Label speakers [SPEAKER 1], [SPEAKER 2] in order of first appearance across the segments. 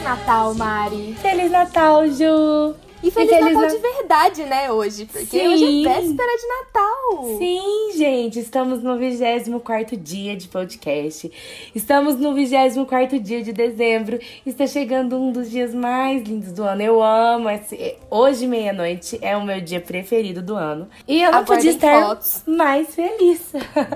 [SPEAKER 1] Feliz Natal, Mari!
[SPEAKER 2] Feliz Natal, Ju!
[SPEAKER 1] E Feliz, Feliz Natal na... de verdade, né, hoje? Porque Sim. hoje é véspera de Natal.
[SPEAKER 2] Sim, gente, estamos no 24 dia de podcast. Estamos no 24 dia de dezembro. Está chegando um dos dias mais lindos do ano. Eu amo. Esse... Hoje, meia-noite, é o meu dia preferido do ano. E eu não Aguardem podia estar fotos. mais feliz.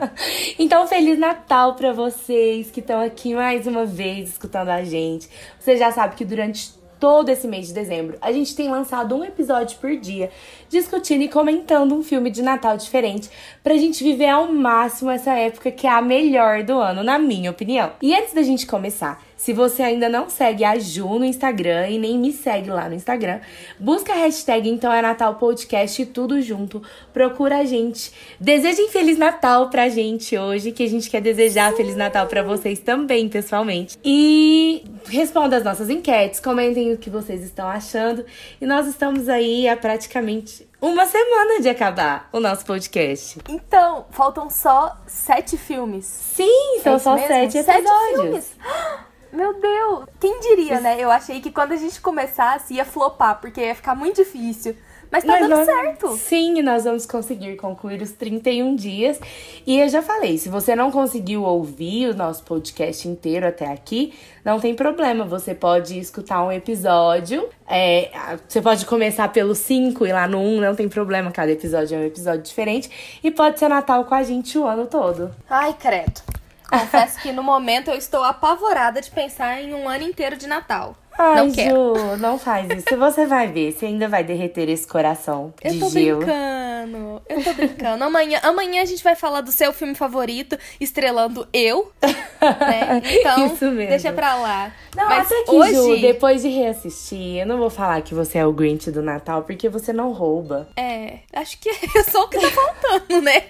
[SPEAKER 2] então, Feliz Natal para vocês que estão aqui mais uma vez escutando a gente. Você já sabe que durante todo esse mês de dezembro, a gente tem lançado um episódio por dia, discutindo e comentando um filme de Natal diferente, pra gente viver ao máximo essa época que é a melhor do ano, na minha opinião. E antes da gente começar, se você ainda não segue a Ju no Instagram e nem me segue lá no Instagram, busca a hashtag Então é Natal Podcast tudo junto. Procura a gente. Desejem Feliz Natal pra gente hoje, que a gente quer desejar Sim. Feliz Natal pra vocês também, pessoalmente. E responda as nossas enquetes, comentem o que vocês estão achando. E nós estamos aí há praticamente uma semana de acabar o nosso podcast.
[SPEAKER 1] Então, faltam só sete filmes.
[SPEAKER 2] Sim, são é só mesmo? sete episódios. Sete filmes.
[SPEAKER 1] Meu Deus! Quem diria, né? Eu achei que quando a gente começasse ia flopar, porque ia ficar muito difícil. Mas tá dando certo.
[SPEAKER 2] Sim, nós vamos conseguir concluir os 31 dias. E eu já falei, se você não conseguiu ouvir o nosso podcast inteiro até aqui, não tem problema. Você pode escutar um episódio. É, você pode começar pelo 5 e lá no 1, um, não tem problema. Cada episódio é um episódio diferente. E pode ser Natal com a gente o ano todo.
[SPEAKER 1] Ai, credo. Confesso que no momento eu estou apavorada de pensar em um ano inteiro de Natal.
[SPEAKER 2] Ai, não quero. Ju, não faz isso. Você vai ver, você ainda vai derreter esse coração de
[SPEAKER 1] Eu tô
[SPEAKER 2] gelo.
[SPEAKER 1] brincando. Eu tô brincando. Amanhã, amanhã a gente vai falar do seu filme favorito, estrelando eu. Né? Então, isso mesmo. deixa pra lá.
[SPEAKER 2] Não, Mas até que, hoje... Ju, depois de reassistir, eu não vou falar que você é o Grinch do Natal, porque você não rouba.
[SPEAKER 1] É, acho que é só o que tá faltando, né?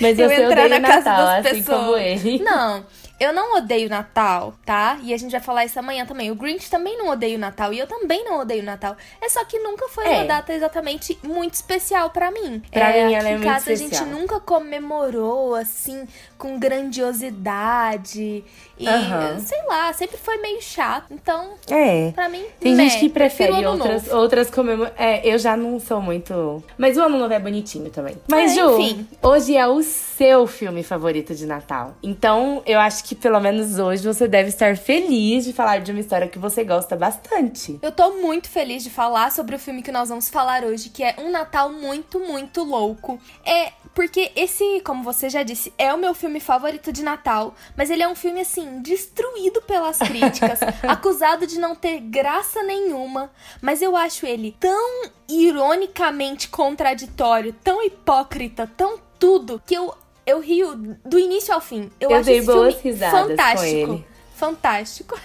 [SPEAKER 2] Mas eu você odeia na Natal, assim pessoas. como ele.
[SPEAKER 1] Não, eu não odeio Natal, tá? E a gente vai falar isso amanhã também. O Grinch também não odeia o Natal e eu também não odeio o Natal. É só que nunca foi é. uma data exatamente muito especial para mim.
[SPEAKER 2] Pra
[SPEAKER 1] é,
[SPEAKER 2] mim ela
[SPEAKER 1] é
[SPEAKER 2] muito
[SPEAKER 1] casa
[SPEAKER 2] especial.
[SPEAKER 1] a gente nunca comemorou assim com grandiosidade e uhum. sei lá, sempre foi meio chato. Então,
[SPEAKER 2] é.
[SPEAKER 1] pra mim,
[SPEAKER 2] tem meh, gente que prefere outras novo. outras comemorações. É, eu já não sou muito, mas o ano novo é bonitinho também. Mas é, Ju, enfim. hoje é o seu filme favorito de Natal. Então, eu acho que pelo menos hoje você deve estar feliz de falar de uma história que você gosta bastante.
[SPEAKER 1] Eu tô muito feliz de falar sobre o filme que nós vamos falar hoje, que é Um Natal Muito, Muito Louco. É porque esse, como você já disse, é o meu filme favorito de Natal, mas ele é um filme assim, destruído pelas críticas, acusado de não ter graça nenhuma, mas eu acho ele tão ironicamente contraditório, tão hipócrita, tão tudo, que eu eu rio do início ao fim. Eu,
[SPEAKER 2] eu
[SPEAKER 1] acho
[SPEAKER 2] dei boas risadas
[SPEAKER 1] fantástico.
[SPEAKER 2] com ele.
[SPEAKER 1] Fantástico.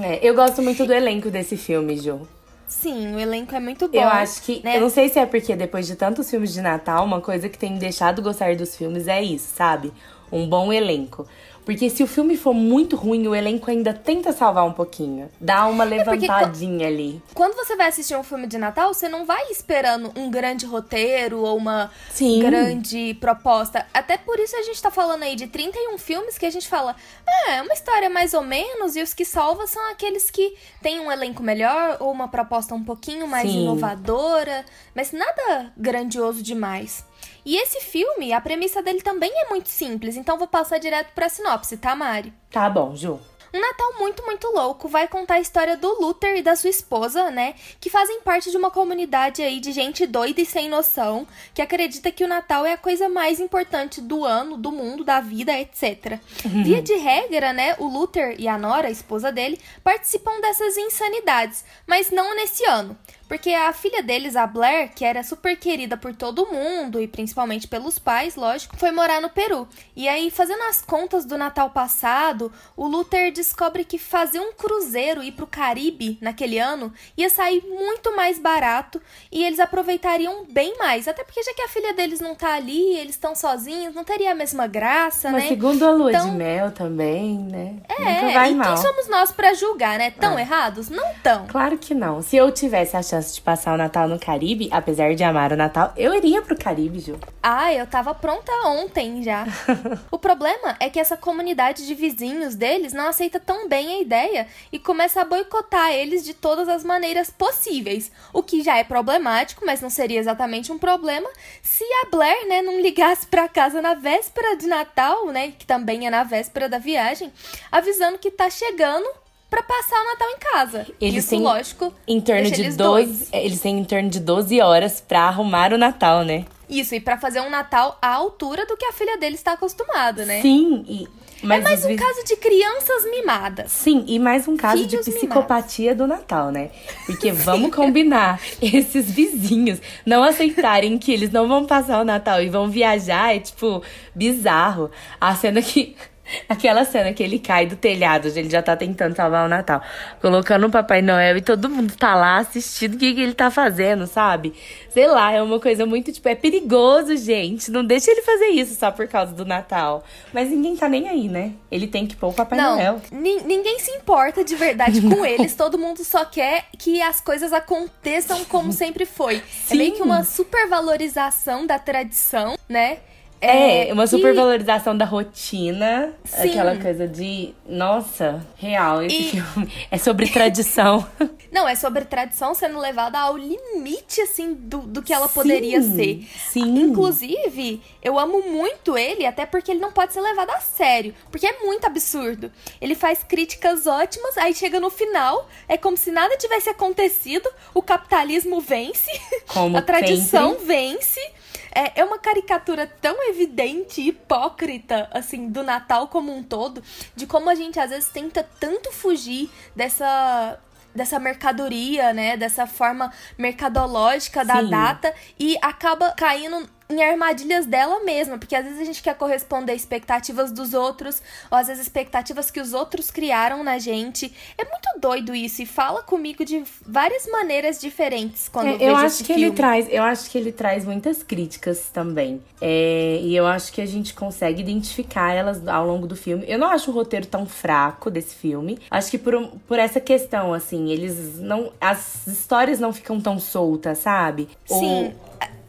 [SPEAKER 2] É, eu gosto muito do elenco desse filme, Ju.
[SPEAKER 1] Sim, o elenco é muito bom.
[SPEAKER 2] Eu acho que. Né? Eu não sei se é porque depois de tantos filmes de Natal, uma coisa que tem me deixado gostar dos filmes é isso, sabe? Um bom elenco. Porque se o filme for muito ruim, o elenco ainda tenta salvar um pouquinho. Dá uma é levantadinha é ali.
[SPEAKER 1] Quando você vai assistir um filme de Natal, você não vai esperando um grande roteiro ou uma Sim. grande proposta. Até por isso a gente tá falando aí de 31 filmes que a gente fala, ah, é uma história mais ou menos, e os que salva são aqueles que têm um elenco melhor ou uma proposta um pouquinho mais Sim. inovadora, mas nada grandioso demais. E esse filme, a premissa dele também é muito simples, então vou passar direto pra sinopse, tá, Mari?
[SPEAKER 2] Tá bom, Ju.
[SPEAKER 1] Um Natal muito, muito louco vai contar a história do Luther e da sua esposa, né? Que fazem parte de uma comunidade aí de gente doida e sem noção, que acredita que o Natal é a coisa mais importante do ano, do mundo, da vida, etc. Uhum. Via de regra, né? O Luther e a Nora, a esposa dele, participam dessas insanidades, mas não nesse ano. Porque a filha deles, a Blair, que era super querida por todo mundo e principalmente pelos pais, lógico, foi morar no Peru. E aí, fazendo as contas do Natal passado, o Luther descobre que fazer um cruzeiro e ir pro Caribe naquele ano ia sair muito mais barato e eles aproveitariam bem mais. Até porque já que a filha deles não tá ali, eles estão sozinhos, não teria a mesma graça,
[SPEAKER 2] Mas
[SPEAKER 1] né?
[SPEAKER 2] segundo a lua então, de mel também, né?
[SPEAKER 1] É, e
[SPEAKER 2] mal.
[SPEAKER 1] quem somos nós para julgar, né? Tão é. errados? Não tão.
[SPEAKER 2] Claro que não. Se eu tivesse achando chance de passar o Natal no Caribe, apesar de amar o Natal, eu iria pro Caribe, Ju.
[SPEAKER 1] Ah, eu tava pronta ontem já. o problema é que essa comunidade de vizinhos deles não aceita tão bem a ideia e começa a boicotar eles de todas as maneiras possíveis. O que já é problemático, mas não seria exatamente um problema se a Blair, né, não ligasse pra casa na véspera de Natal, né, que também é na véspera da viagem, avisando que tá chegando para passar o Natal em casa.
[SPEAKER 2] Eles
[SPEAKER 1] Isso,
[SPEAKER 2] têm
[SPEAKER 1] lógico,
[SPEAKER 2] em torno de
[SPEAKER 1] eles
[SPEAKER 2] 12,
[SPEAKER 1] doidos.
[SPEAKER 2] eles têm em torno de 12 horas pra arrumar o Natal, né?
[SPEAKER 1] Isso, e para fazer um Natal à altura do que a filha dele está acostumada, né?
[SPEAKER 2] Sim, e mas
[SPEAKER 1] é mais um caso de crianças mimadas.
[SPEAKER 2] Sim, e mais um caso
[SPEAKER 1] Filhos
[SPEAKER 2] de psicopatia do Natal, né? Porque vamos combinar, esses vizinhos não aceitarem que eles não vão passar o Natal e vão viajar é, tipo, bizarro. A cena que. Aquela cena que ele cai do telhado, ele já tá tentando salvar o Natal, colocando o Papai Noel e todo mundo tá lá assistindo o que, que ele tá fazendo, sabe? Sei lá, é uma coisa muito, tipo, é perigoso, gente. Não deixa ele fazer isso só por causa do Natal. Mas ninguém tá nem aí, né? Ele tem que pôr o Papai
[SPEAKER 1] Não,
[SPEAKER 2] Noel.
[SPEAKER 1] ni- ninguém se importa de verdade com eles. Todo mundo só quer que as coisas aconteçam como sempre foi. É meio que
[SPEAKER 2] Sim.
[SPEAKER 1] uma supervalorização da tradição, né?
[SPEAKER 2] É, uma
[SPEAKER 1] que-
[SPEAKER 2] supervalorização da rotina.
[SPEAKER 1] Sim.
[SPEAKER 2] Aquela coisa de. Nossa, real, esse
[SPEAKER 1] E-
[SPEAKER 2] filme. É sobre tradição.
[SPEAKER 1] Não, é sobre tradição sendo levada ao limite, assim, do, do que ela poderia
[SPEAKER 2] Sim,
[SPEAKER 1] ser.
[SPEAKER 2] sim.
[SPEAKER 1] Inclusive, eu amo muito ele, até porque ele não pode ser levado a sério. Porque é muito absurdo. Ele faz críticas ótimas, aí chega no final, é como se nada tivesse acontecido, o capitalismo vence,
[SPEAKER 2] Como
[SPEAKER 1] a tradição
[SPEAKER 2] sempre.
[SPEAKER 1] vence. É, é uma caricatura tão evidente e hipócrita, assim, do Natal como um todo, de como a gente às vezes tenta tanto fugir dessa dessa mercadoria, né, dessa forma mercadológica da
[SPEAKER 2] Sim.
[SPEAKER 1] data e acaba caindo em armadilhas dela mesma, porque às vezes a gente quer corresponder a expectativas dos outros, ou às vezes expectativas que os outros criaram na gente. É muito doido isso e fala comigo de várias maneiras diferentes quando
[SPEAKER 2] É,
[SPEAKER 1] eu
[SPEAKER 2] eu acho
[SPEAKER 1] esse
[SPEAKER 2] que
[SPEAKER 1] filme.
[SPEAKER 2] ele traz, eu acho que ele traz muitas críticas também. É, e eu acho que a gente consegue identificar elas ao longo do filme. Eu não acho o roteiro tão fraco desse filme. Acho que por, por essa questão, assim, eles não. As histórias não ficam tão soltas, sabe?
[SPEAKER 1] Sim.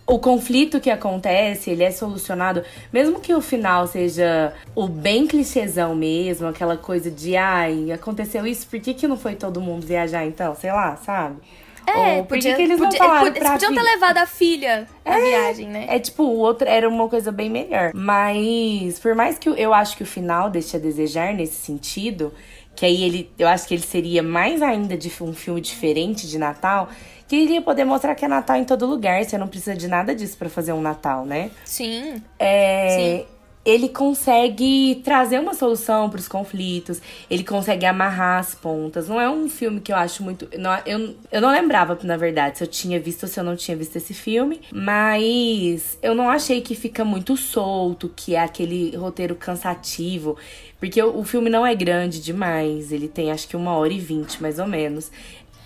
[SPEAKER 2] O conflito que acontece, ele é solucionado, mesmo que o final seja o bem clichêzão mesmo, aquela coisa de, ai, aconteceu isso, por que, que não foi todo mundo viajar então? Sei lá, sabe?
[SPEAKER 1] É,
[SPEAKER 2] Ou por
[SPEAKER 1] podia,
[SPEAKER 2] que, eles não
[SPEAKER 1] podia-
[SPEAKER 2] falaram
[SPEAKER 1] eles
[SPEAKER 2] pra
[SPEAKER 1] podiam ter levado a filha na viagem, né?
[SPEAKER 2] É tipo, o outro era uma coisa bem melhor. Mas, por mais que eu, eu acho que o final deixe a desejar nesse sentido, que aí ele, eu acho que ele seria mais ainda de um filme diferente de Natal, que ele ia poder mostrar que é Natal em todo lugar, você não precisa de nada disso pra fazer um Natal, né?
[SPEAKER 1] Sim.
[SPEAKER 2] É,
[SPEAKER 1] Sim.
[SPEAKER 2] Ele consegue trazer uma solução pros conflitos, ele consegue amarrar as pontas. Não é um filme que eu acho muito. não- eu, eu não lembrava, na verdade, se eu tinha visto ou se eu não tinha visto esse filme, mas eu não achei que fica muito solto, que é aquele roteiro cansativo. Porque o, o filme não é grande demais, ele tem acho que uma hora e vinte, mais ou menos.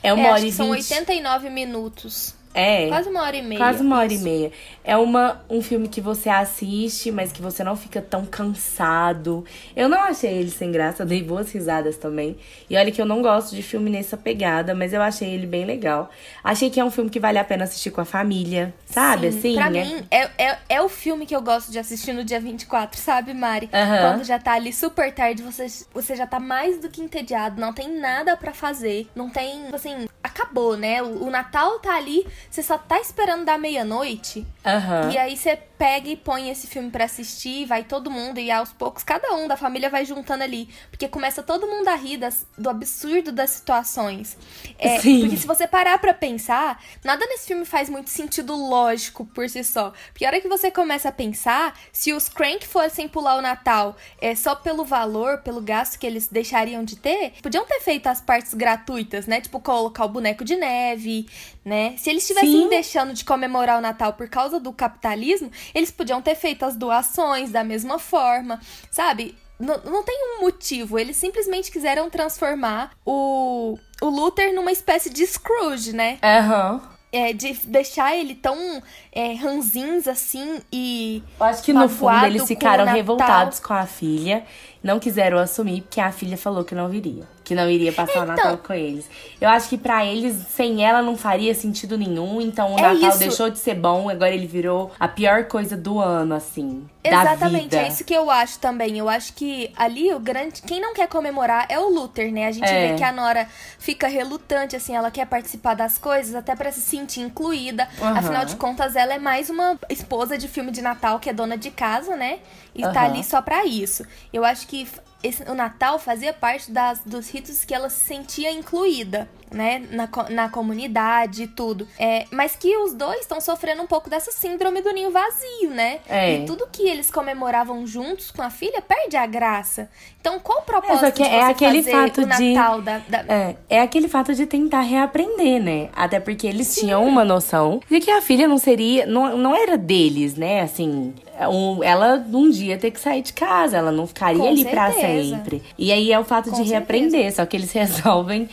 [SPEAKER 2] É uma
[SPEAKER 1] É,
[SPEAKER 2] hora
[SPEAKER 1] acho
[SPEAKER 2] e
[SPEAKER 1] que são
[SPEAKER 2] vinte.
[SPEAKER 1] 89 minutos.
[SPEAKER 2] É.
[SPEAKER 1] Quase uma hora e meia.
[SPEAKER 2] Quase uma hora
[SPEAKER 1] Isso.
[SPEAKER 2] e meia. É uma, um filme que você assiste, mas que você não fica tão cansado. Eu não achei ele sem graça, eu dei boas risadas também. E olha que eu não gosto de filme nessa pegada, mas eu achei ele bem legal. Achei que é um filme que vale a pena assistir com a família, sabe?
[SPEAKER 1] Sim,
[SPEAKER 2] assim,
[SPEAKER 1] pra
[SPEAKER 2] né?
[SPEAKER 1] mim, é, é, é o filme que eu gosto de assistir no dia 24, sabe, Mari? Quando já tá ali super tarde, você, você já tá mais do que entediado, não tem nada pra fazer, não tem, assim, acabou, né? O, o Natal tá ali, você só tá esperando da meia-noite,
[SPEAKER 2] Aham.
[SPEAKER 1] e aí você pega e põe esse filme pra assistir, vai todo mundo, e aos poucos cada um da família vai juntando ali. Porque começa todo mundo a rir das- do absurdo das situações. É,
[SPEAKER 2] Sim.
[SPEAKER 1] Porque se você parar pra pensar, nada nesse filme faz muito sentido lógico por si só. Porque a hora que você começa a pensar, se os Crank fossem pular o Natal é só pelo valor, pelo gasto que eles deixariam de ter, podiam ter feito as partes gratuitas, né? Tipo, colocar o boneco de neve, né? Se eles estivessem deixando de comemorar o Natal por causa do capitalismo, eles podiam ter feito as doações da mesma forma, sabe? Não, não tem um motivo, eles simplesmente quiseram transformar o, o Luther numa espécie de Scrooge, né?
[SPEAKER 2] Aham.
[SPEAKER 1] É, de deixar ele tão é, ranzinza assim e.
[SPEAKER 2] Eu acho que no fundo eles ficaram revoltados com a filha, não quiseram assumir porque a filha falou que não viria. Que não iria passar então, o Natal com eles. Eu acho que para eles, sem ela, não faria sentido nenhum. Então o é Natal isso. deixou de ser bom, agora ele virou a pior coisa do ano, assim.
[SPEAKER 1] Exatamente,
[SPEAKER 2] é
[SPEAKER 1] isso que eu acho também. Eu acho que ali o grande. Quem não quer comemorar é o Luther, né? A gente é. vê que a Nora fica relutante, assim, ela quer participar das coisas, até para se sentir incluída. Uhum. Afinal de contas, ela é mais uma esposa de filme de Natal que é dona de casa, né? E uhum. tá ali só pra isso. Eu acho que esse, o Natal fazia parte das, dos ritos que ela se sentia incluída, né? Na, na comunidade e tudo. É, mas que os dois estão sofrendo um pouco dessa síndrome do ninho vazio, né? É. E tudo que eles comemoravam juntos com a filha perde a graça. Então, qual o propósito é, de é aquele fato o Natal
[SPEAKER 2] de,
[SPEAKER 1] da, da...
[SPEAKER 2] É, é aquele fato de tentar reaprender, né? Até porque eles Sim. tinham uma noção de que a filha não seria. Não, não era deles, né? Assim, um, ela um dia ter que sair de casa, ela não ficaria Com ali para sempre. E aí é o fato Com de reaprender, certeza. só que eles resolvem.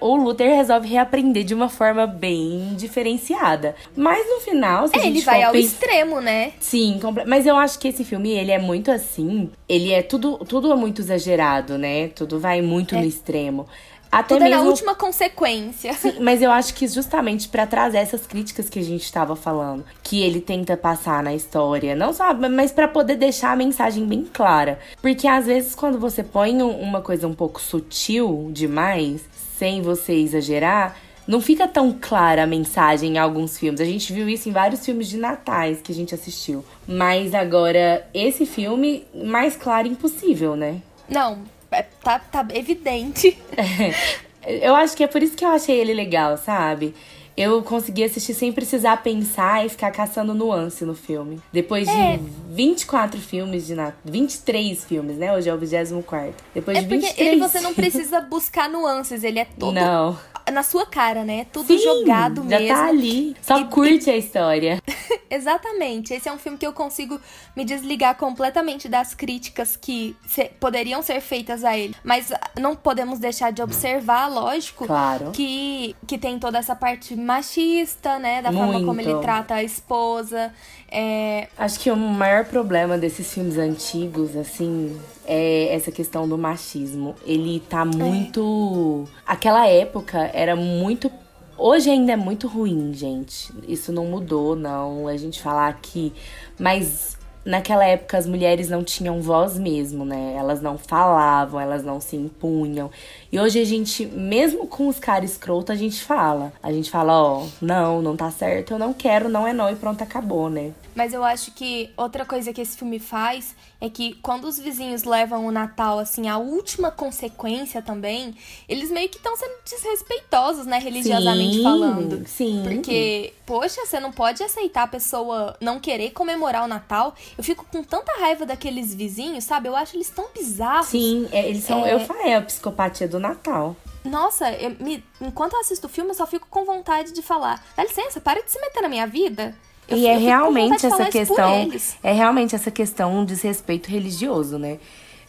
[SPEAKER 2] O Luther resolve reaprender de uma forma bem diferenciada. Mas no final, se
[SPEAKER 1] é, ele vai ao pens... extremo, né?
[SPEAKER 2] Sim, mas eu acho que esse filme, ele é muito assim. Ele é tudo, tudo é muito exagerado, né? Tudo vai muito é. no extremo.
[SPEAKER 1] Até Tudo mesmo... é na última consequência.
[SPEAKER 2] Sim, mas eu acho que justamente para trazer essas críticas que a gente estava falando, que ele tenta passar na história, não só, mas para poder deixar a mensagem bem clara. Porque às vezes quando você põe uma coisa um pouco sutil demais, sem você exagerar, não fica tão clara a mensagem em alguns filmes. A gente viu isso em vários filmes de natais que a gente assistiu. Mas agora, esse filme, mais claro impossível, né?
[SPEAKER 1] Não, tá, tá evidente.
[SPEAKER 2] É, eu acho que é por isso que eu achei ele legal, sabe? Eu consegui assistir sem precisar pensar e ficar caçando nuance no filme. Depois é. de 24 filmes de Natal. 23 filmes, né? Hoje é o 24. Depois
[SPEAKER 1] é
[SPEAKER 2] de 23.
[SPEAKER 1] porque ele você não precisa buscar nuances, ele é todo.
[SPEAKER 2] Não
[SPEAKER 1] na sua cara, né? Tudo Sim, jogado
[SPEAKER 2] já
[SPEAKER 1] tá mesmo.
[SPEAKER 2] Já tá ali. Só e, curte e... a história.
[SPEAKER 1] Exatamente. Esse é um filme que eu consigo me desligar completamente das críticas que se... poderiam ser feitas a ele. Mas não podemos deixar de observar, lógico,
[SPEAKER 2] claro.
[SPEAKER 1] que, que tem toda essa parte machista, né? Da Muito. forma como ele trata a esposa. É...
[SPEAKER 2] Acho que o maior problema desses filmes antigos, assim, é essa questão do machismo. Ele tá é. muito. É. Aquela época era muito. Hoje ainda é muito ruim, gente. Isso não mudou, não. A gente falar aqui. Mas naquela época as mulheres não tinham voz mesmo, né? Elas não falavam, elas não se impunham. E hoje a gente, mesmo com os caras escroto, a gente fala. A gente fala, ó, oh, não, não tá certo, eu não quero, não é não e pronto, acabou, né?
[SPEAKER 1] Mas eu acho que outra coisa que esse filme faz é que quando os vizinhos levam o Natal, assim, a última consequência também, eles meio que estão sendo desrespeitosos, né, religiosamente
[SPEAKER 2] sim,
[SPEAKER 1] falando.
[SPEAKER 2] Sim.
[SPEAKER 1] Porque, poxa, você não pode aceitar a pessoa não querer comemorar o Natal. Eu fico com tanta raiva daqueles vizinhos, sabe? Eu acho eles tão bizarros.
[SPEAKER 2] Sim, é, eles são. É... Eu falei, é a psicopatia do Natal.
[SPEAKER 1] Nossa, eu me, enquanto eu assisto o filme, eu só fico com vontade de falar: dá licença, para de se meter na minha vida.
[SPEAKER 2] Eu, e é realmente essa questão. É realmente essa questão um desrespeito religioso, né?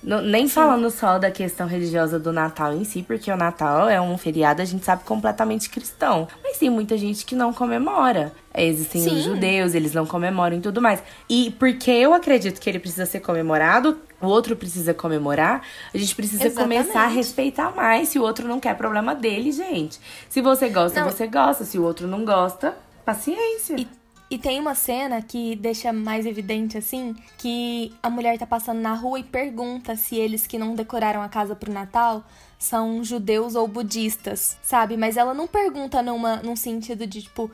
[SPEAKER 2] Não, nem Sim. falando só da questão religiosa do Natal em si, porque o Natal é um feriado, a gente sabe, completamente cristão. Mas tem muita gente que não comemora. Existem Sim. os judeus, eles não comemoram e tudo mais. E porque eu acredito que ele precisa ser comemorado, o outro precisa comemorar, a gente precisa Exatamente. começar a respeitar mais. Se o outro não quer, problema dele, gente. Se você gosta, não. você gosta. Se o outro não gosta, paciência.
[SPEAKER 1] E e tem uma cena que deixa mais evidente assim, que a mulher tá passando na rua e pergunta se eles que não decoraram a casa pro Natal são judeus ou budistas, sabe? Mas ela não pergunta numa, num sentido de, tipo,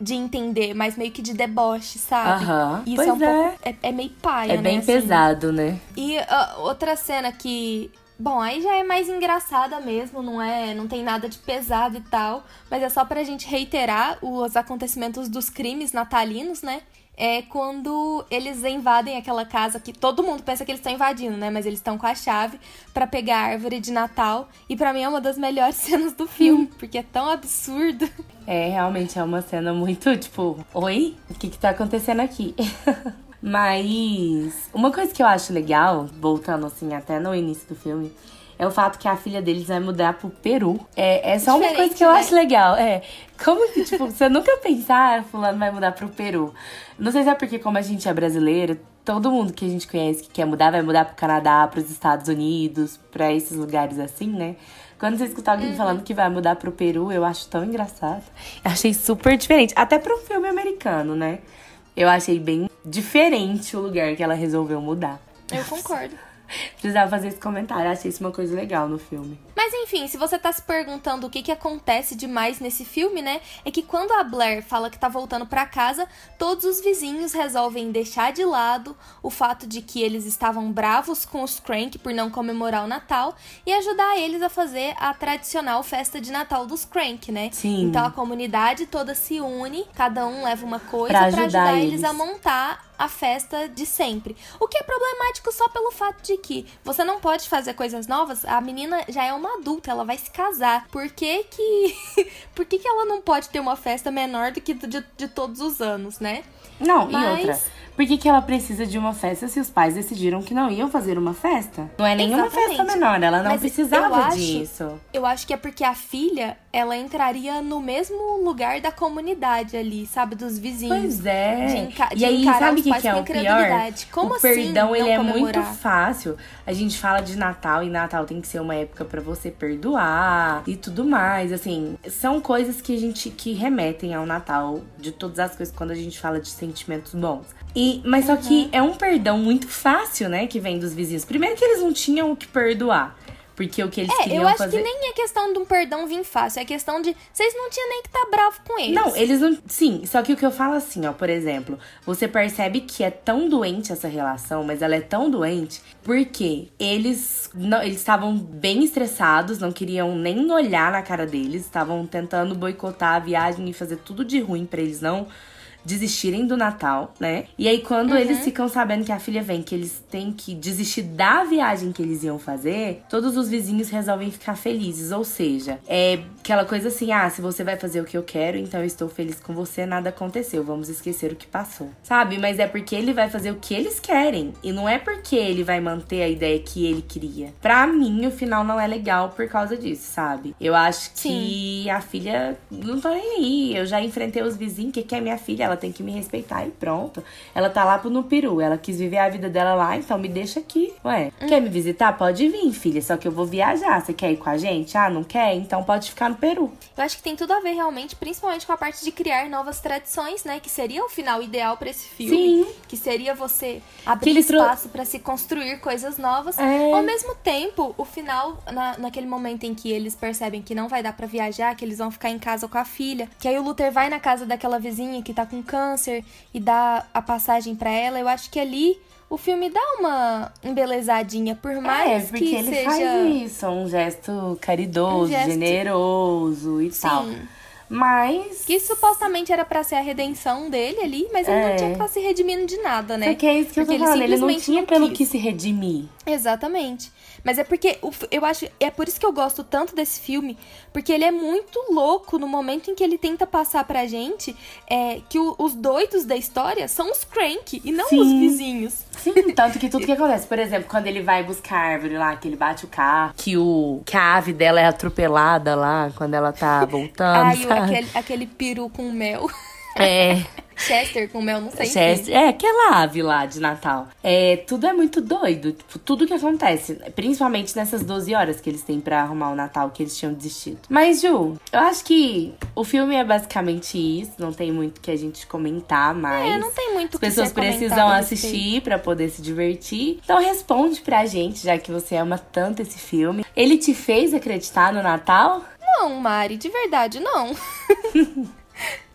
[SPEAKER 1] de entender, mas meio que de deboche, sabe?
[SPEAKER 2] Aham.
[SPEAKER 1] Isso
[SPEAKER 2] pois
[SPEAKER 1] é um é. pouco. É, é meio paia,
[SPEAKER 2] é
[SPEAKER 1] né?
[SPEAKER 2] É bem assim. pesado, né?
[SPEAKER 1] E uh, outra cena que Bom, aí já é mais engraçada mesmo, não é, não tem nada de pesado e tal, mas é só pra gente reiterar os acontecimentos dos crimes natalinos, né? É quando eles invadem aquela casa que todo mundo pensa que eles estão invadindo, né? Mas eles estão com a chave para pegar a árvore de Natal. E para mim é uma das melhores cenas do filme, porque é tão absurdo.
[SPEAKER 2] É, realmente é uma cena muito tipo, oi? O que que tá acontecendo aqui? Mas uma coisa que eu acho legal, voltando assim até no início do filme, é o fato que a filha deles vai mudar pro Peru. É, é só uma
[SPEAKER 1] Diferente,
[SPEAKER 2] coisa que eu
[SPEAKER 1] né?
[SPEAKER 2] acho legal. É. Como que, tipo, você nunca pensar, ah, fulano vai mudar pro Peru. Não sei se é porque, como a gente é brasileiro, todo mundo que a gente conhece que quer mudar, vai mudar pro Canadá, pros Estados Unidos, pra esses lugares assim, né? Quando você escutar alguém falando que vai mudar pro Peru, eu acho tão engraçado. Eu achei super diferente. Até pra um filme americano, né? Eu achei bem diferente o lugar que ela resolveu mudar.
[SPEAKER 1] Eu concordo.
[SPEAKER 2] Precisava fazer esse comentário. Achei isso uma coisa legal no filme.
[SPEAKER 1] Mas enfim, se você tá se perguntando o que, que acontece demais nesse filme, né? É que quando a Blair fala que tá voltando pra casa, todos os vizinhos resolvem deixar de lado o fato de que eles estavam bravos com os Crank por não comemorar o Natal e ajudar eles a fazer a tradicional festa de Natal dos Crank, né?
[SPEAKER 2] Sim.
[SPEAKER 1] Então a comunidade toda se une, cada um leva uma coisa
[SPEAKER 2] Pra
[SPEAKER 1] pra
[SPEAKER 2] ajudar
[SPEAKER 1] ajudar eles
[SPEAKER 2] eles.
[SPEAKER 1] a montar a festa de sempre. O que é problemático só pelo fato de que você não pode fazer coisas novas. A menina já é uma adulta, ela vai se casar. Por que que, Por que, que ela não pode ter uma festa menor do que de, de todos os anos, né?
[SPEAKER 2] Não,
[SPEAKER 1] Mas-
[SPEAKER 2] e outra. Por que, que ela precisa de uma festa se os pais decidiram que não iam fazer uma festa? Não é nenhuma
[SPEAKER 1] Exatamente.
[SPEAKER 2] festa menor, ela não
[SPEAKER 1] Mas eu
[SPEAKER 2] precisava
[SPEAKER 1] acho-
[SPEAKER 2] disso.
[SPEAKER 1] Eu acho que é porque a filha, ela entraria no mesmo lugar da comunidade ali, sabe? Dos vizinhos.
[SPEAKER 2] Pois é.
[SPEAKER 1] De enca- de
[SPEAKER 2] e aí, sabe o que, que é o pior?
[SPEAKER 1] Como
[SPEAKER 2] o
[SPEAKER 1] assim
[SPEAKER 2] perdão, ele é muito
[SPEAKER 1] comemorar?
[SPEAKER 2] fácil. A gente fala de Natal e Natal tem que ser uma época pra você perdoar e tudo mais. Assim, são coisas que a gente que remetem ao Natal, de todas as coisas quando a gente fala de sentimentos bons. E, mas só
[SPEAKER 1] Uhum.
[SPEAKER 2] que é um perdão muito fácil, né, que vem dos vizinhos. Primeiro que eles não tinham o que perdoar. Porque o que eles
[SPEAKER 1] É,
[SPEAKER 2] queriam
[SPEAKER 1] eu acho
[SPEAKER 2] fazer.
[SPEAKER 1] que nem é questão de um perdão vir fácil, é questão de vocês não tinham nem que estar bravo com eles.
[SPEAKER 2] Não, eles não. Sim, só que o que eu falo assim, ó, por exemplo, você percebe que é tão doente essa relação, mas ela é tão doente porque eles não, eles estavam bem estressados, não queriam nem olhar na cara deles, estavam tentando boicotar a viagem e fazer tudo de ruim pra eles não desistirem do Natal, né? E aí quando eles ficam sabendo que a filha vem, que eles têm que desistir da viagem que eles iam fazer, todos os vizinhos resolvem ficar felizes, ou seja, é aquela coisa assim, ah, se você vai fazer o que eu quero, então eu estou feliz com você, nada aconteceu, vamos esquecer o que passou. Sabe? Mas é porque ele vai fazer o que eles querem, e não é porque ele vai manter a ideia que ele queria. Pra mim, o final não é legal por causa disso, sabe? Eu acho que a filha não tô nem aí. Eu já enfrentei os vizinhos, que que é minha filha? Ela tem que me respeitar e pronto. Ela tá lá no peru, ela quis viver a vida dela lá, então me deixa aqui. Ué, quer me visitar? Pode vir, filha, só que eu vou viajar. Você quer ir com a gente? Ah, não quer? Então pode ficar no peru.
[SPEAKER 1] Eu acho que tem tudo a ver realmente, principalmente com a parte de criar novas tradições, né? Que seria o final ideal pra esse filme.
[SPEAKER 2] Sim.
[SPEAKER 1] Que seria você abrir espaço pra se construir coisas novas.
[SPEAKER 2] É.
[SPEAKER 1] Ao mesmo tempo, o final, na, naquele momento em que eles percebem que não vai dar pra viajar, que eles vão ficar em casa com a filha, que aí o Luther vai na casa daquela vizinha que tá com câncer e dá a passagem pra ela, eu acho que ali o filme dá uma embelezadinha, por mais
[SPEAKER 2] é, porque
[SPEAKER 1] que
[SPEAKER 2] ele
[SPEAKER 1] seja.
[SPEAKER 2] faz isso, um gesto caridoso,
[SPEAKER 1] Um gesto-
[SPEAKER 2] generoso e tal.
[SPEAKER 1] Sim.
[SPEAKER 2] Mas.
[SPEAKER 1] Que supostamente era pra ser a redenção dele ali, mas ele
[SPEAKER 2] É.
[SPEAKER 1] não tinha que estar se redimindo de nada, né?
[SPEAKER 2] Porque é isso que eu
[SPEAKER 1] Porque
[SPEAKER 2] tô
[SPEAKER 1] ele
[SPEAKER 2] falando, ele não tinha
[SPEAKER 1] não
[SPEAKER 2] pelo
[SPEAKER 1] quis.
[SPEAKER 2] que se redimir.
[SPEAKER 1] Exatamente. Mas é porque eu acho. É por isso que eu gosto tanto desse filme. Porque ele é muito louco no momento em que ele tenta passar pra gente é, que o- os doidos da história são os Crank e não
[SPEAKER 2] Sim.
[SPEAKER 1] os vizinhos.
[SPEAKER 2] Sim, tanto que tudo que acontece, por exemplo, quando ele vai buscar a árvore lá, que ele bate o carro, que o que a ave dela é atropelada lá quando ela tá voltando,
[SPEAKER 1] Ai,
[SPEAKER 2] sabe?
[SPEAKER 1] aquele, aquele peru com mel.
[SPEAKER 2] É,
[SPEAKER 1] Chester com mel, não sei se.
[SPEAKER 2] Chester, é aquela ave lá de Natal. É, tudo é muito doido, tipo, tudo que acontece, principalmente nessas 12 horas que eles têm pra arrumar o Natal que eles tinham desistido. Mas Ju, eu acho que o filme é basicamente isso, não tem muito que a gente comentar mais.
[SPEAKER 1] É, não tem muito o
[SPEAKER 2] As
[SPEAKER 1] que
[SPEAKER 2] pessoas precisam assistir pra poder se divertir. Então responde pra gente, já que você ama tanto esse filme. Ele te fez acreditar no Natal?
[SPEAKER 1] Não, Mari, de verdade, não.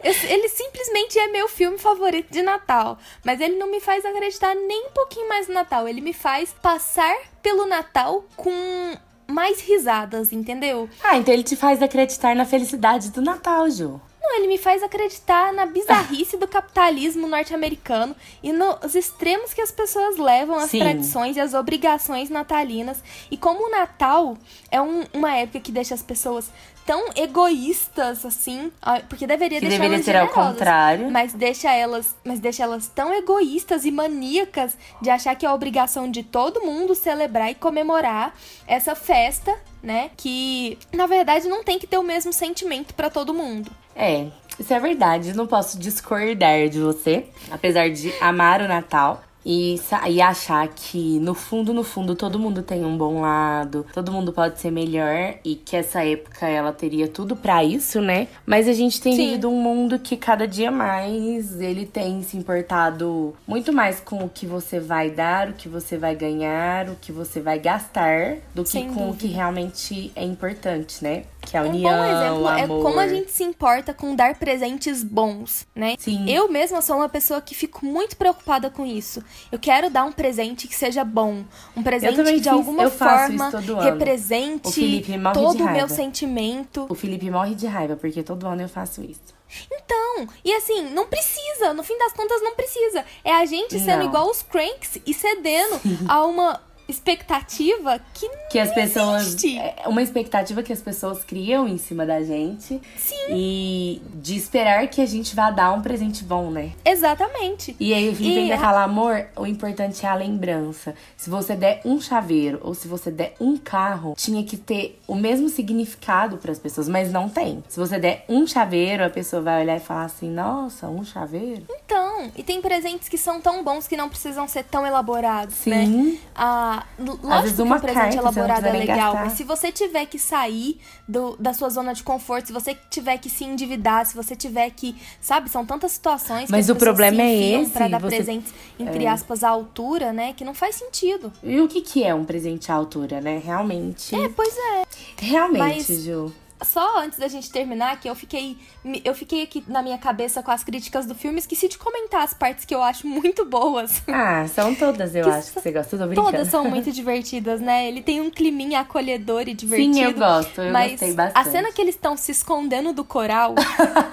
[SPEAKER 1] Ele simplesmente é meu filme favorito de Natal. Mas ele não me faz acreditar nem um pouquinho mais no Natal. Ele me faz passar pelo Natal com mais risadas, entendeu?
[SPEAKER 2] Ah, então ele te faz acreditar na felicidade do Natal, Ju.
[SPEAKER 1] Não, ele me faz acreditar na bizarrice do capitalismo norte-americano e nos extremos que as pessoas levam as
[SPEAKER 2] Sim.
[SPEAKER 1] tradições e as obrigações natalinas. E como o Natal é um- uma época que deixa as pessoas tão egoístas assim, ah, porque deveria
[SPEAKER 2] Que
[SPEAKER 1] deixar
[SPEAKER 2] deveria
[SPEAKER 1] elas
[SPEAKER 2] ser ao contrário.
[SPEAKER 1] Mas deixa elas, mas deixa elas tão egoístas e maníacas de achar que é a obrigação de todo mundo celebrar e comemorar essa festa, né? Que na verdade não tem que ter o mesmo sentimento pra todo mundo.
[SPEAKER 2] É, isso é verdade. Não posso discordar de você, apesar de amar o Natal. E, e achar que, no fundo, no fundo, todo mundo tem um bom lado, todo mundo pode ser melhor e que essa época ela teria tudo pra isso, né? Mas a gente tem
[SPEAKER 1] Sim.
[SPEAKER 2] vivido um mundo que cada dia mais ele tem se importado muito mais com o que você vai dar, o que você vai ganhar, o que você vai gastar, do que
[SPEAKER 1] Sem
[SPEAKER 2] com o
[SPEAKER 1] dúvida.
[SPEAKER 2] que realmente é importante, né? Que é a
[SPEAKER 1] Um
[SPEAKER 2] união,
[SPEAKER 1] bom exemplo
[SPEAKER 2] o
[SPEAKER 1] é
[SPEAKER 2] amor.
[SPEAKER 1] como a gente se importa com dar presentes bons, né?
[SPEAKER 2] Sim.
[SPEAKER 1] Eu mesma sou uma pessoa que fico muito preocupada com isso. Eu quero dar um presente que seja bom, um presente que de
[SPEAKER 2] fiz-
[SPEAKER 1] alguma forma represente
[SPEAKER 2] O Felipe morre de
[SPEAKER 1] todo o meu sentimento.
[SPEAKER 2] O Felipe morre de raiva, porque todo ano eu faço isso.
[SPEAKER 1] Então, e assim, não precisa, no fim das contas não precisa. É a gente sendo
[SPEAKER 2] Não.
[SPEAKER 1] igual os cranks e cedendo a uma expectativa que
[SPEAKER 2] Que as pessoas.
[SPEAKER 1] existe.
[SPEAKER 2] É uma expectativa que as pessoas criam em cima da gente.
[SPEAKER 1] Sim.
[SPEAKER 2] E de esperar que a gente vá dar um presente bom, né?
[SPEAKER 1] Exatamente.
[SPEAKER 2] E aí o Felipe
[SPEAKER 1] E
[SPEAKER 2] ainda
[SPEAKER 1] a-
[SPEAKER 2] fala, amor, o importante é a lembrança. Se você der um chaveiro ou se você der um carro, tinha que ter o mesmo significado para as pessoas, mas não tem. Se você der um chaveiro, a pessoa vai olhar e falar assim, nossa, um chaveiro?
[SPEAKER 1] Então, e tem presentes que são tão bons que não precisam ser tão elaborados, né?
[SPEAKER 2] Sim.
[SPEAKER 1] Ah, l- lógico que um presente elaborado é legal,
[SPEAKER 2] gastar.
[SPEAKER 1] mas se você tiver que sair do, da sua zona de conforto, se você tiver que se endividar, se você tiver que, sabe, são tantas situações
[SPEAKER 2] Mas
[SPEAKER 1] que
[SPEAKER 2] o problema é esse,
[SPEAKER 1] pra dar
[SPEAKER 2] você-
[SPEAKER 1] presentes entre
[SPEAKER 2] é.
[SPEAKER 1] aspas à altura, né, que não faz sentido.
[SPEAKER 2] E o que, que é um presente à altura, né? Realmente.
[SPEAKER 1] É, pois é.
[SPEAKER 2] Realmente,
[SPEAKER 1] mas-
[SPEAKER 2] Ju.
[SPEAKER 1] Só antes da gente terminar, que eu fiquei. Eu fiquei aqui na minha cabeça com as críticas do filme, esqueci de comentar as partes que eu acho muito boas.
[SPEAKER 2] Ah, são todas, eu
[SPEAKER 1] Que
[SPEAKER 2] acho que você gosta. Tô brincando.
[SPEAKER 1] Todas são muito divertidas, né? Ele tem um climinha acolhedor e divertido.
[SPEAKER 2] Sim, eu gosto, eu
[SPEAKER 1] mas
[SPEAKER 2] gostei bastante.
[SPEAKER 1] a cena que eles estão se escondendo do coral,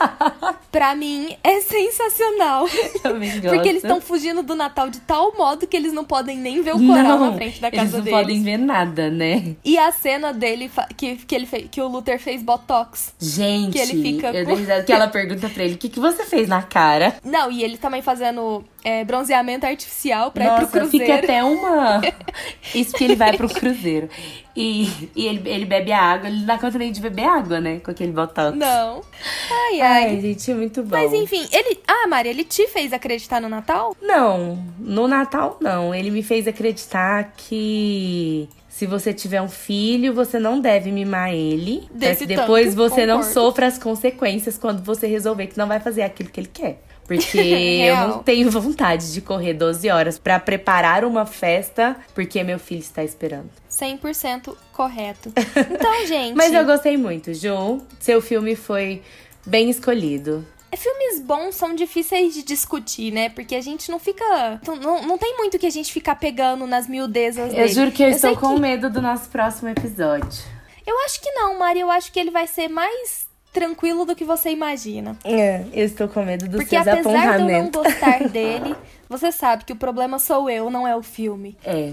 [SPEAKER 1] pra mim, é sensacional. Porque eles estão fugindo do Natal de tal modo que eles não podem nem ver o coral
[SPEAKER 2] não,
[SPEAKER 1] na frente da
[SPEAKER 2] eles
[SPEAKER 1] casa
[SPEAKER 2] não
[SPEAKER 1] deles.
[SPEAKER 2] podem ver nada, né?
[SPEAKER 1] E a cena dele, que, que, ele fez, que o Luther fez botox.
[SPEAKER 2] Gente,
[SPEAKER 1] Que ele fica
[SPEAKER 2] eu
[SPEAKER 1] com-
[SPEAKER 2] que ela pergunta pra ele, o que, que você fez na cara?
[SPEAKER 1] Não, e ele também fazendo é, bronzeamento artificial pra ir pro
[SPEAKER 2] Nossa,
[SPEAKER 1] cruzeiro.
[SPEAKER 2] fica até uma... Isso que ele vai pro cruzeiro. E, e ele, ele bebe a água, ele não dá conta nem de beber água, né? Com aquele botox.
[SPEAKER 1] Não. Ai, ai.
[SPEAKER 2] Ai, gente, é muito bom.
[SPEAKER 1] Mas enfim, ele. Ah, Mari, ele te fez acreditar no Natal?
[SPEAKER 2] Não, no Natal não. Ele me fez acreditar que se você tiver um filho, você não deve mimar ele.
[SPEAKER 1] Desse
[SPEAKER 2] depois
[SPEAKER 1] tanto,
[SPEAKER 2] você não
[SPEAKER 1] concordo.
[SPEAKER 2] sofra as consequências quando você resolver que não vai fazer aquilo que ele quer. Porque eu
[SPEAKER 1] Real.
[SPEAKER 2] não tenho vontade de correr 12 horas pra preparar uma festa porque meu filho está esperando.
[SPEAKER 1] 100% correto. Então, gente.
[SPEAKER 2] Mas eu gostei muito, Ju. Seu filme foi bem escolhido.
[SPEAKER 1] Filmes bons são difíceis de discutir, né? Porque a gente não fica. Não, não, tem muito que a gente ficar pegando nas miudezas
[SPEAKER 2] Eu
[SPEAKER 1] dele.
[SPEAKER 2] juro que eu, estou
[SPEAKER 1] sei
[SPEAKER 2] com
[SPEAKER 1] que-
[SPEAKER 2] medo do nosso próximo episódio.
[SPEAKER 1] Eu acho que não, Mari. Eu acho que ele vai ser mais tranquilo do que você imagina.
[SPEAKER 2] É, eu estou com medo dos
[SPEAKER 1] Porque
[SPEAKER 2] seus
[SPEAKER 1] apesar de eu não gostar dele, você sabe que o problema sou eu, não é o filme.
[SPEAKER 2] É.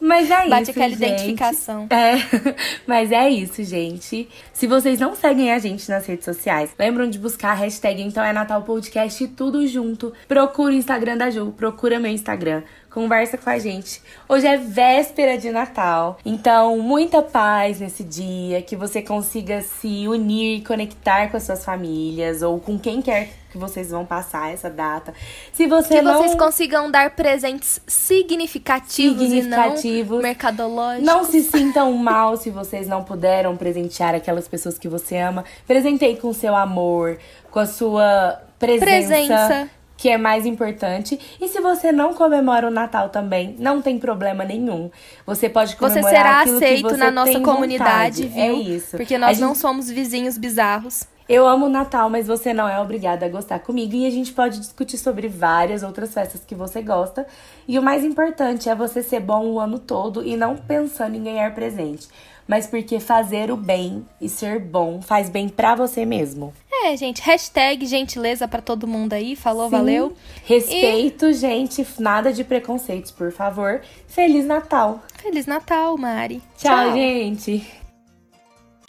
[SPEAKER 2] Mas é
[SPEAKER 1] Bate
[SPEAKER 2] isso,
[SPEAKER 1] aquela
[SPEAKER 2] gente.
[SPEAKER 1] identificação.
[SPEAKER 2] É. Mas é isso, gente. Se vocês não seguem a gente nas redes sociais, lembram de buscar a hashtag Então é Natal Podcast tudo junto. Procura o Instagram da Ju, procura meu Instagram. Conversa com a gente. Hoje é véspera de Natal, então muita paz nesse dia, que você consiga se unir e conectar com as suas famílias ou com quem quer que vocês vão passar essa data. Se você
[SPEAKER 1] Que
[SPEAKER 2] não
[SPEAKER 1] vocês consigam dar presentes significativos,
[SPEAKER 2] Significativos.
[SPEAKER 1] não mercadológicos.
[SPEAKER 2] Não se sintam mal se vocês não puderam presentear aquelas pessoas que você ama. Presenteie com o seu amor, com a sua presença,
[SPEAKER 1] Presença.
[SPEAKER 2] Que é mais importante. E se você não comemora o Natal também, não tem problema nenhum. Você pode
[SPEAKER 1] Você
[SPEAKER 2] comemorar
[SPEAKER 1] será
[SPEAKER 2] aquilo que
[SPEAKER 1] aceito
[SPEAKER 2] você
[SPEAKER 1] na nossa comunidade,
[SPEAKER 2] vontade.
[SPEAKER 1] viu?
[SPEAKER 2] É isso.
[SPEAKER 1] Porque nós não
[SPEAKER 2] gente-
[SPEAKER 1] somos vizinhos bizarros.
[SPEAKER 2] eu amo o Natal, mas você não é obrigada a gostar comigo. E a gente pode discutir sobre várias outras festas que você gosta. E o mais importante é você ser bom o ano todo e não pensando em ganhar presente. Mas porque fazer o bem e ser bom faz bem pra você mesmo.
[SPEAKER 1] É, gente, hashtag gentileza pra todo mundo aí. Falou,
[SPEAKER 2] Sim.
[SPEAKER 1] valeu.
[SPEAKER 2] Respeito, gente. Nada de preconceitos, por favor. Feliz Natal.
[SPEAKER 1] Feliz Natal, Mari.
[SPEAKER 2] Tchau, gente.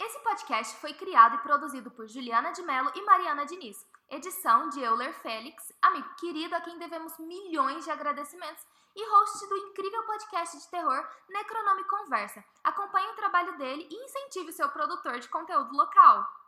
[SPEAKER 1] Esse podcast foi criado e produzido por Juliana de Mello e Mariana Diniz. Edição de Euler Félix, amigo querido a quem devemos milhões de agradecimentos e host do incrível podcast de terror Necronome Conversa. Acompanhe o trabalho dele e incentive o seu produtor de conteúdo local.